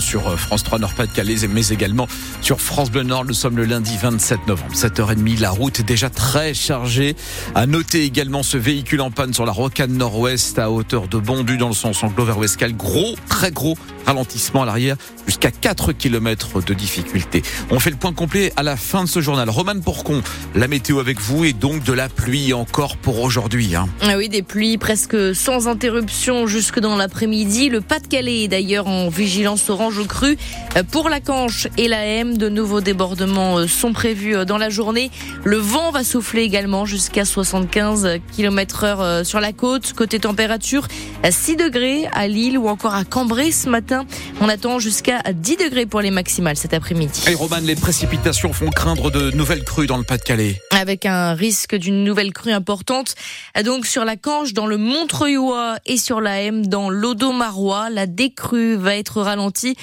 sur euh, France 3 Nord-Pas-de-Calais, mais également sur France Bleu Nord. Nous sommes le lundi 27 novembre, 7h30. La route est déjà très chargée. À noter également ce véhicule en panne sur la rocade nord-ouest à hauteur de Bondu dans le sens anglo vers Gros, très gros ralentissement à l'arrière jusqu'à 4 km de difficulté. On fait le point complet à la fin de ce journal. Roman Pourcon, la météo avec vous et donc de la pluie encore pour aujourd'hui. Hein. Ah oui, des pluies presque sans interruption jusque dans l'après-midi. Le Pas-de-Calais est d'ailleurs en vigilance orange au cru. Pour la Canche et la M, de nouveaux débordements euh, sont prévus euh, dans la journée. Le vent va souffler également jusqu'à 75 km heure euh, sur la côte. Côté température, 6 degrés à Lille ou encore à Cambrai ce matin. On attend jusqu'à 10 degrés pour les maximales cet après-midi. Et Roman, les précipitations font craindre de nouvelles crues dans le Pas-de-Calais. Avec un risque d'une nouvelle crue importante. Donc sur la Canche, dans le Montreuil et sur la M, dans l'Odomarois, la décrue va être ralentie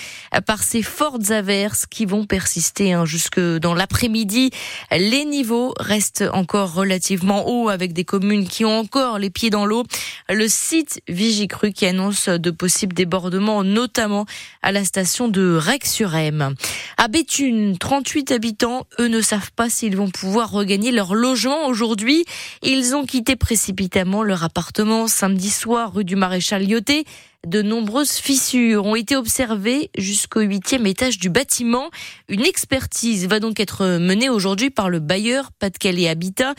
par ces fortes averses qui vont persister hein, jusque dans l'après-midi. Les niveaux restent encore relativement hauts avec des communes qui ont encore les pieds dans l'eau. Le site Vigicru qui annonce de possibles débordements, notamment à la station de Rex-sur-M. À Béthune, 38 habitants, eux ne savent pas s'ils vont pouvoir regagner leur logement aujourd'hui. Ils ont quitté précipitamment leur appartement samedi soir rue du Maréchal Lyoté de nombreuses fissures ont été observées jusqu'au huitième étage du bâtiment. Une expertise va donc être menée aujourd'hui par le bailleur Pas-de-Calais Habitat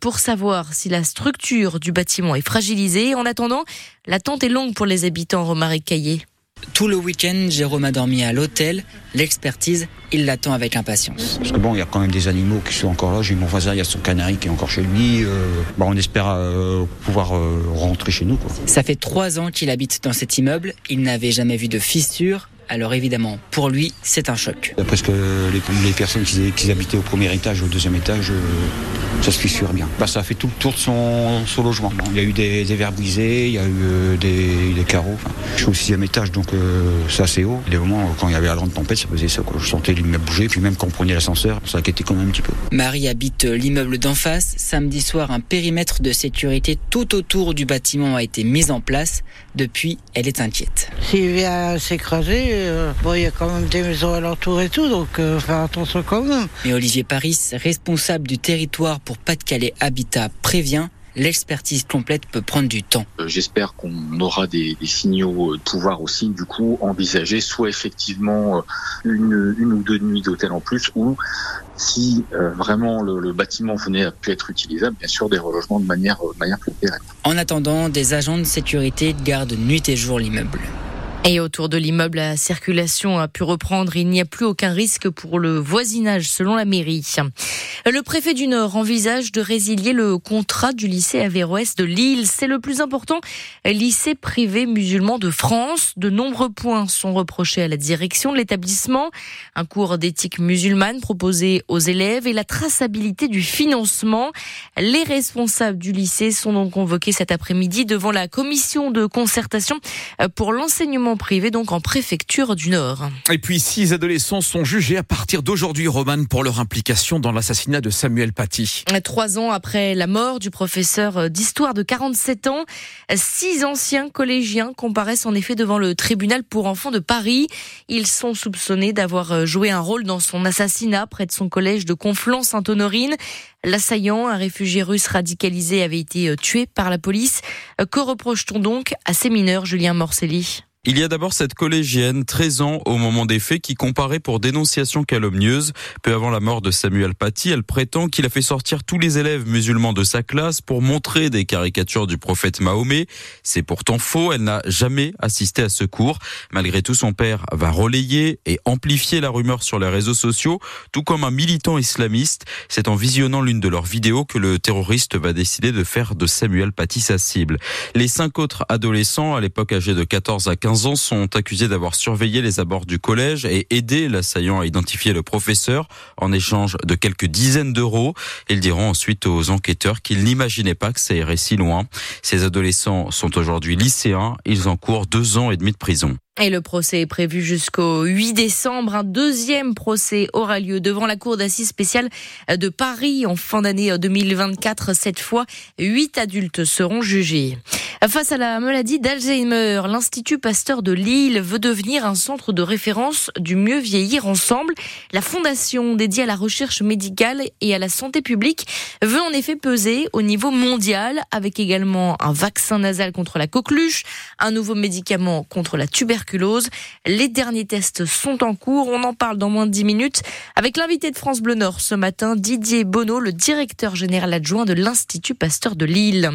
pour savoir si la structure du bâtiment est fragilisée. En attendant, l'attente est longue pour les habitants, Romaric Caillé. Tout le week-end, Jérôme a dormi à l'hôtel. L'expertise, il l'attend avec impatience. Parce que bon, il y a quand même des animaux qui sont encore là. J'ai mon voisin, il y a son canari qui est encore chez lui. Euh, bon, on espère euh, pouvoir euh, rentrer chez nous. Quoi. Ça fait trois ans qu'il habite dans cet immeuble. Il n'avait jamais vu de fissure. Alors évidemment, pour lui, c'est un choc. D'après ce que les, les personnes qui, qui, habitaient au premier étage, au deuxième étage, euh, ça se fissure bien. Bah, ça a fait tout le tour de son, son logement. Bon, il y a eu des, des, verres brisés, il y a eu euh, des, des, carreaux. Enfin, je suis au sixième étage, donc euh, c'est assez haut. Des moments, quand il y avait la grande tempête, ça faisait ça. Quoi. Je sentais l'immeuble bouger, puis même quand on prenait l'ascenseur, ça inquiétait quand même un petit peu. Marie habite l'immeuble d'en face. Samedi soir, un périmètre de sécurité tout autour du bâtiment a été mis en place. Depuis, elle est inquiète. S'il vient s'écraser, euh, bon, il y a quand même des maisons alentour et tout, donc euh, faire attention quand même. Mais Olivier Paris, responsable du territoire pour Pas-de-Calais Habitat, prévient l'expertise complète peut prendre du temps. Euh, J'espère qu'on aura des, des, signaux de pouvoir aussi, du coup, envisager soit effectivement une, une ou deux nuits d'hôtel en plus, ou si euh, vraiment le, le, bâtiment venait à plus être utilisable, bien sûr des relogements de manière, de manière plus pérenne. En attendant, des agents de sécurité gardent nuit et jour l'immeuble. Et autour de l'immeuble, la circulation a pu reprendre. Il n'y a plus aucun risque pour le voisinage, selon la mairie. Le préfet du Nord envisage de résilier le contrat du lycée Averroès de Lille. C'est le plus important lycée privé musulman de France. De nombreux points sont reprochés à la direction de l'établissement. Un cours d'éthique musulmane proposé aux élèves et la traçabilité du financement. Les responsables du lycée sont donc convoqués cet après-midi devant la commission de concertation pour l'enseignement privé, donc en préfecture du Nord. Et puis, six adolescents sont jugés à partir d'aujourd'hui, Roman, pour leur implication dans l'assassinat de Samuel Paty. Trois ans après la mort du professeur d'histoire de 47 ans, six anciens collégiens comparaissent en effet devant le tribunal pour enfants de Paris. Ils sont soupçonnés d'avoir joué un rôle dans son assassinat près de son collège de Conflans-Sainte-Honorine. L'assaillant, un réfugié russe radicalisé, avait été tué par la police. Que reproche-t-on donc à ces mineurs, Julien Morcelli? Il y a d'abord cette collégienne, 13 ans au moment des faits, qui comparait pour dénonciation calomnieuse. Peu avant la mort de Samuel Paty, elle prétend qu'il a fait sortir tous les élèves musulmans de sa classe pour montrer des caricatures du prophète Mahomet. C'est pourtant faux, elle n'a jamais assisté à ce cours. Malgré tout, son père va relayer et amplifier la rumeur sur les réseaux sociaux, tout comme un militant islamiste. C'est en visionnant l'une de leurs vidéos que le terroriste va décider de faire de Samuel Paty sa cible. Les cinq autres adolescents, à l'époque âgés de 14 à 15 ans sont accusés d'avoir surveillé les abords du collège et aidé l'assaillant à identifier le professeur en échange de quelques dizaines d'euros. Ils diront ensuite aux enquêteurs qu'ils n'imaginaient pas que ça irait si loin. Ces adolescents sont aujourd'hui lycéens. Ils encourent deux ans et demi de prison. Et le procès est prévu jusqu'au 8 décembre. Un deuxième procès aura lieu devant la Cour d'assises spéciale de Paris en fin d'année 2024. Cette fois, huit adultes seront jugés. Face à la maladie d'Alzheimer, l'Institut Pasteur de Lille veut devenir un centre de référence du mieux vieillir ensemble. La fondation dédiée à la recherche médicale et à la santé publique veut en effet peser au niveau mondial avec également un vaccin nasal contre la coqueluche, un nouveau médicament contre la tuberculose. Les derniers tests sont en cours. On en parle dans moins de 10 minutes avec l'invité de France Bleu Nord ce matin, Didier Bonneau, le directeur général adjoint de l'Institut Pasteur de Lille.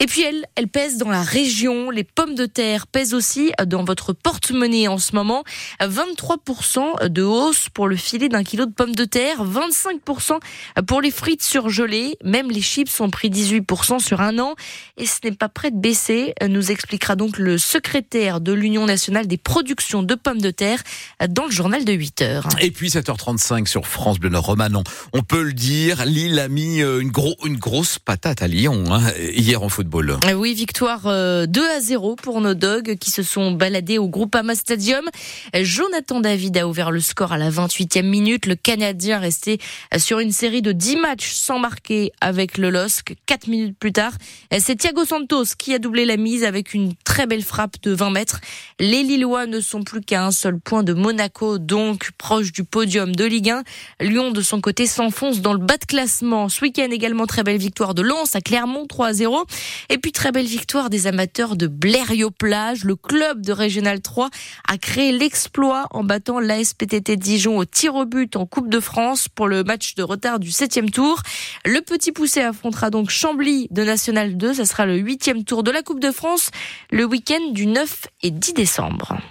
Et puis elle, elle pèse dans la région. Les pommes de terre pèsent aussi dans votre porte-monnaie en ce moment. 23% de hausse pour le filet d'un kilo de pommes de terre, 25% pour les frites surgelées. Même les chips ont pris 18% sur un an. Et ce n'est pas prêt de baisser, nous expliquera donc le secrétaire de l'Union nationale des productions de pommes de terre dans le journal de 8 heures. Et puis 7h35 sur France Bleu Nord Romanon. On peut le dire, Lille a mis euh, une, gros, une grosse patate à Lyon hein, hier en football. Oui, victoire 2 euh, à 0 pour nos dogs qui se sont baladés au Groupama Stadium. Jonathan David a ouvert le score à la 28e minute. Le Canadien resté sur une série de 10 matchs sans marquer avec le LOSC. 4 minutes plus tard, c'est Thiago Santos qui a doublé la mise avec une très belle frappe de 20 mètres. Les Lillois ne sont plus qu'à un seul point de Monaco, donc proche du podium de Ligue 1. Lyon, de son côté, s'enfonce dans le bas de classement. Ce week-end également, très belle victoire de Lens à Clermont, 3 à 0. Et puis très belle victoire des amateurs de Blériot-Plage. Le club de Régional 3 a créé l'exploit en battant l'ASPTT Dijon au tir au but en Coupe de France pour le match de retard du 7 tour. Le petit poussé affrontera donc Chambly de National 2. Ça sera le huitième tour de la Coupe de France le week-end du 9 et 10 décembre jours.